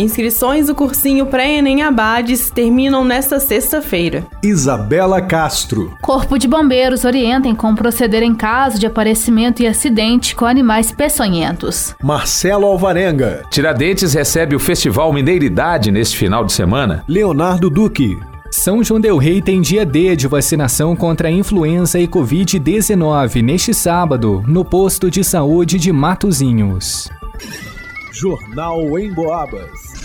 Inscrições do cursinho pré-ENEM Abades terminam nesta sexta-feira. Isabela Castro. Corpo de Bombeiros orienta em como proceder em caso de aparecimento e acidente com animais peçonhentos. Marcelo Alvarenga. Tiradentes recebe o Festival Mineiridade neste final de semana. Leonardo Duque. São João Del Rei tem dia D de vacinação contra a influenza e Covid-19 neste sábado, no posto de saúde de Matozinhos. Jornal em Boabas.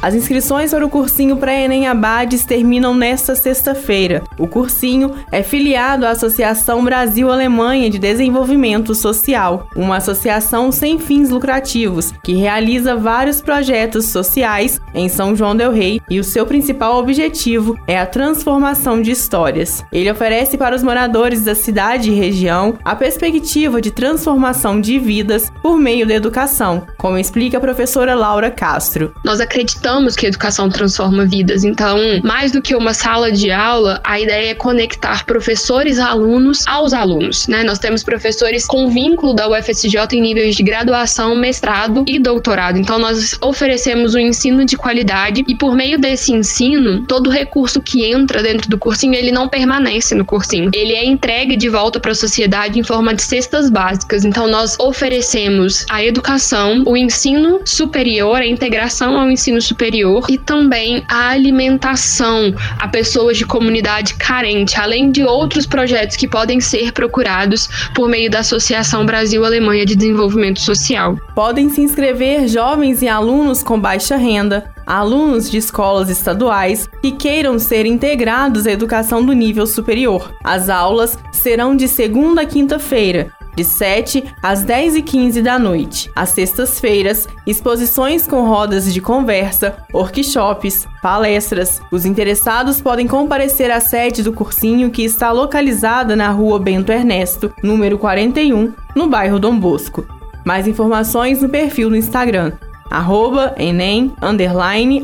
As inscrições para o cursinho pré-ENEM Abades terminam nesta sexta-feira. O cursinho é filiado à Associação Brasil-Alemanha de Desenvolvimento Social, uma associação sem fins lucrativos que realiza vários projetos sociais em São João del Rei e o seu principal objetivo é a transformação de histórias. Ele oferece para os moradores da cidade e região a perspectiva de transformação de vidas por meio da educação, como explica a professora Laura Castro. Nós acreditamos acreditamos que a educação transforma vidas. Então, mais do que uma sala de aula, a ideia é conectar professores alunos aos alunos. Né? Nós temos professores com vínculo da UFSJ em níveis de graduação, mestrado e doutorado. Então, nós oferecemos um ensino de qualidade e, por meio desse ensino, todo recurso que entra dentro do cursinho, ele não permanece no cursinho. Ele é entregue de volta para a sociedade em forma de cestas básicas. Então, nós oferecemos a educação, o ensino superior, a integração ao ensino superior superior e também a alimentação a pessoas de comunidade carente, além de outros projetos que podem ser procurados por meio da Associação Brasil-Alemanha de Desenvolvimento Social. Podem se inscrever jovens e alunos com baixa renda, alunos de escolas estaduais que queiram ser integrados à educação do nível superior. As aulas serão de segunda a quinta-feira, de 7 às 10 e 15 da noite. Às sextas-feiras, exposições com rodas de conversa, workshops, palestras. Os interessados podem comparecer à sede do cursinho que está localizada na rua Bento Ernesto, número 41, no bairro Dom Bosco. Mais informações no perfil no Instagram, arroba Enem,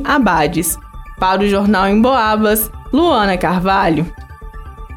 Abades. Para o Jornal em Boabas, Luana Carvalho.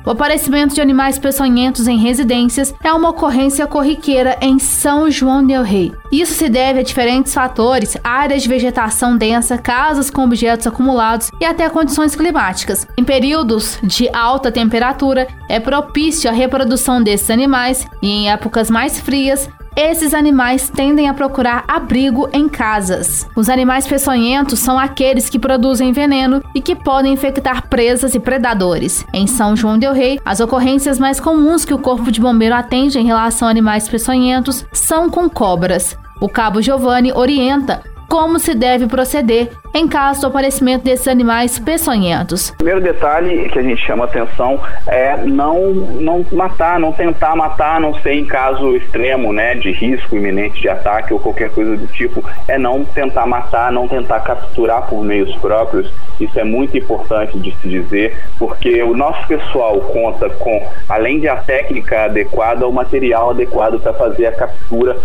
O aparecimento de animais peçonhentos em residências é uma ocorrência corriqueira em São João del Rei. Isso se deve a diferentes fatores, áreas de vegetação densa, casas com objetos acumulados e até condições climáticas. Em períodos de alta temperatura, é propício a reprodução desses animais e em épocas mais frias, esses animais tendem a procurar abrigo em casas. Os animais peçonhentos são aqueles que produzem veneno e que podem infectar presas e predadores. Em São João del Rei, as ocorrências mais comuns que o Corpo de Bombeiro atende em relação a animais peçonhentos são com cobras. O cabo Giovanni orienta como se deve proceder em caso do aparecimento desses animais peçonhentos. O primeiro detalhe que a gente chama atenção é não, não matar, não tentar matar, não ser em caso extremo, né, de risco iminente de ataque ou qualquer coisa do tipo, é não tentar matar, não tentar capturar por meios próprios. Isso é muito importante de se dizer, porque o nosso pessoal conta com, além de a técnica adequada, o material adequado para fazer a captura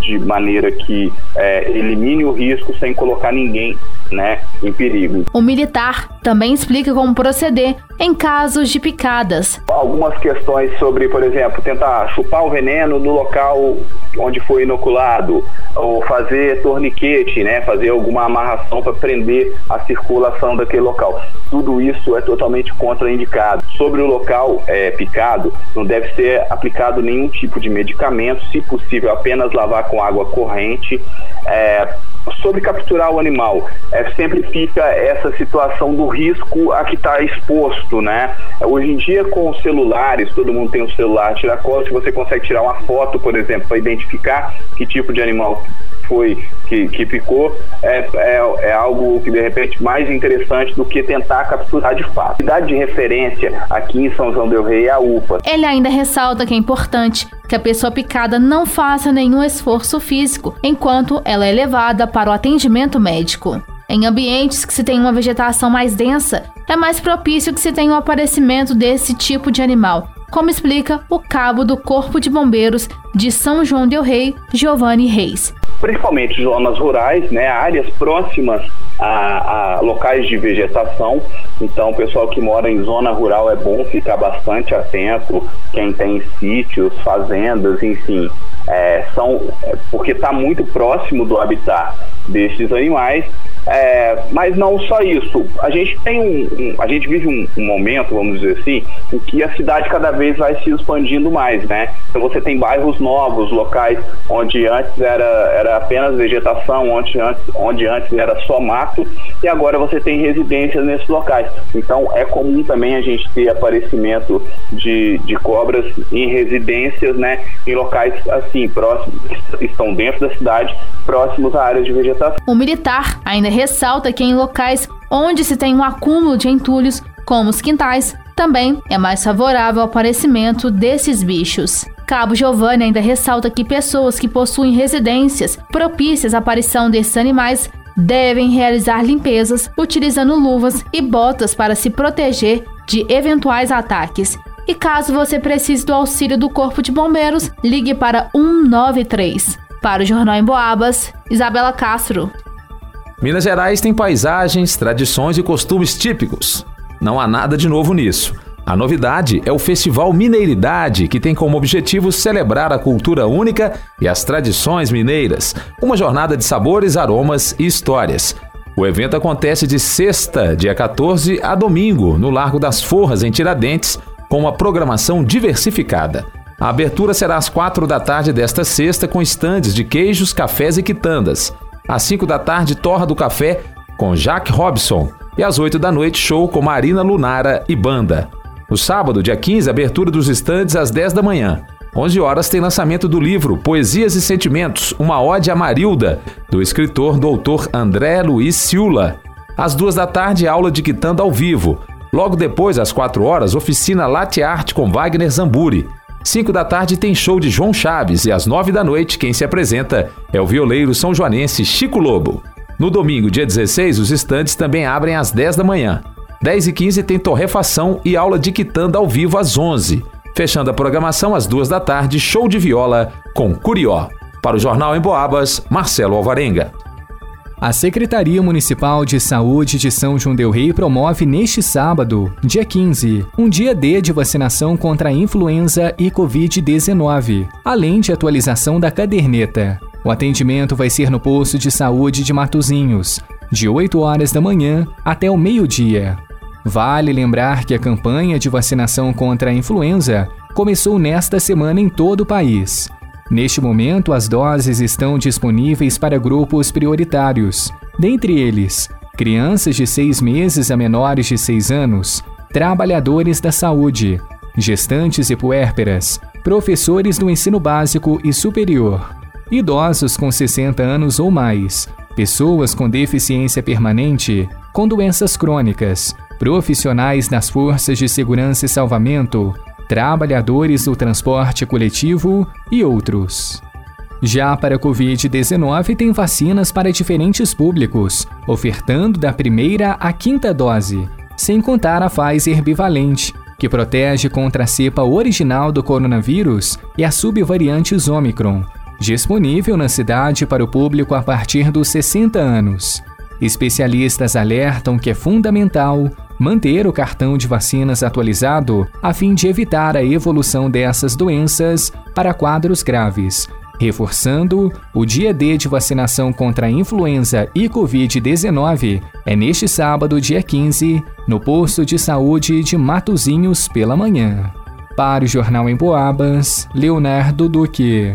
de maneira que é, elimine o risco sem colocar ninguém né, em perigo. O militar também explica como proceder em casos de picadas. Algumas questões sobre, por exemplo, tentar chupar o veneno no local onde foi inoculado, ou fazer torniquete, né, fazer alguma amarração para prender a circulação daquele local. Tudo isso é totalmente contraindicado. Sobre o local é, picado, não deve ser aplicado nenhum tipo de medicamento, se possível, apenas lavar com água corrente. É, sobre capturar o animal, é, sempre fica essa situação do risco a que está exposto, né? Hoje em dia, com os celulares, todo mundo tem um celular, tirar foto, se você consegue tirar uma foto, por exemplo, para identificar que tipo de animal foi que, que ficou é, é, é, algo que de repente mais interessante do que tentar capturar de fato. A cidade de referência aqui em São João del Rei é a UPA. Ele ainda ressalta que é importante que a pessoa picada não faça nenhum esforço físico enquanto ela é levada para o atendimento médico. Em ambientes que se tem uma vegetação mais densa, é mais propício que se tenha o aparecimento desse tipo de animal, como explica o cabo do Corpo de Bombeiros de São João del Rei, Giovanni Reis. Principalmente zonas rurais, né, áreas próximas a, a, locais de vegetação. Então, o pessoal que mora em zona rural é bom ficar bastante atento. Quem tem sítios, fazendas, enfim, é, são é, porque está muito próximo do habitat destes animais é, mas não só isso. A gente tem um, um a gente vive um, um, momento, vamos dizer assim, em que a cidade cada vez vai se expandindo mais, né? Então você tem bairros novos, locais onde antes era, era apenas vegetação, onde antes, onde antes era só mato, e agora você tem residências nesses locais. Então é comum também a gente ter aparecimento de, de cobras em residências, né? Em locais assim, próximos, estão dentro da cidade, próximos a áreas de vegetação. O militar ainda ressalta que em locais onde se tem um acúmulo de entulhos, como os quintais, também é mais favorável ao aparecimento desses bichos. Cabo Giovanni ainda ressalta que pessoas que possuem residências propícias à aparição desses animais devem realizar limpezas utilizando luvas e botas para se proteger de eventuais ataques. E caso você precise do auxílio do Corpo de Bombeiros, ligue para 193. Para o Jornal em Boabas, Isabela Castro. Minas Gerais tem paisagens, tradições e costumes típicos. Não há nada de novo nisso. A novidade é o Festival Mineiridade, que tem como objetivo celebrar a cultura única e as tradições mineiras, uma jornada de sabores, aromas e histórias. O evento acontece de sexta, dia 14, a domingo, no Largo das Forras, em Tiradentes, com uma programação diversificada. A abertura será às quatro da tarde desta sexta, com estandes de queijos, cafés e quitandas. Às 5 da tarde, Torra do Café com Jack Robson. E às 8 da noite, show com Marina Lunara e banda. No sábado, dia 15, abertura dos estandes às 10 da manhã. 11 horas tem lançamento do livro Poesias e Sentimentos, uma ode a Marilda, do escritor doutor André Luiz Ciula. Às 2 da tarde, aula de quitanda ao vivo. Logo depois, às 4 horas, oficina Latte Art com Wagner Zamburi. 5 da tarde tem show de João Chaves e às 9 da noite quem se apresenta é o violeiro são joanense Chico Lobo. No domingo, dia 16, os estandes também abrem às 10 da manhã. 10 e 15 tem torrefação e aula de quitanda ao vivo às 11. Fechando a programação às 2 da tarde, show de viola com Curió. Para o Jornal em Boabas, Marcelo Alvarenga. A Secretaria Municipal de Saúde de São João del Rei promove neste sábado, dia 15, um dia D de vacinação contra a influenza e Covid-19, além de atualização da caderneta. O atendimento vai ser no posto de saúde de Matozinhos, de 8 horas da manhã até o meio-dia. Vale lembrar que a campanha de vacinação contra a influenza começou nesta semana em todo o país. Neste momento, as doses estão disponíveis para grupos prioritários, dentre eles crianças de 6 meses a menores de 6 anos, trabalhadores da saúde, gestantes e puérperas, professores do ensino básico e superior, idosos com 60 anos ou mais, pessoas com deficiência permanente, com doenças crônicas, profissionais das forças de segurança e salvamento, trabalhadores do transporte coletivo e outros. Já para a Covid-19, tem vacinas para diferentes públicos, ofertando da primeira à quinta dose, sem contar a Pfizer bivalente, que protege contra a cepa original do coronavírus e as subvariantes Omicron, disponível na cidade para o público a partir dos 60 anos. Especialistas alertam que é fundamental manter o cartão de vacinas atualizado a fim de evitar a evolução dessas doenças para quadros graves. Reforçando, o dia D de vacinação contra a influenza e Covid-19 é neste sábado, dia 15, no posto de saúde de Matozinhos pela manhã. Para o Jornal em Boabas, Leonardo Duque.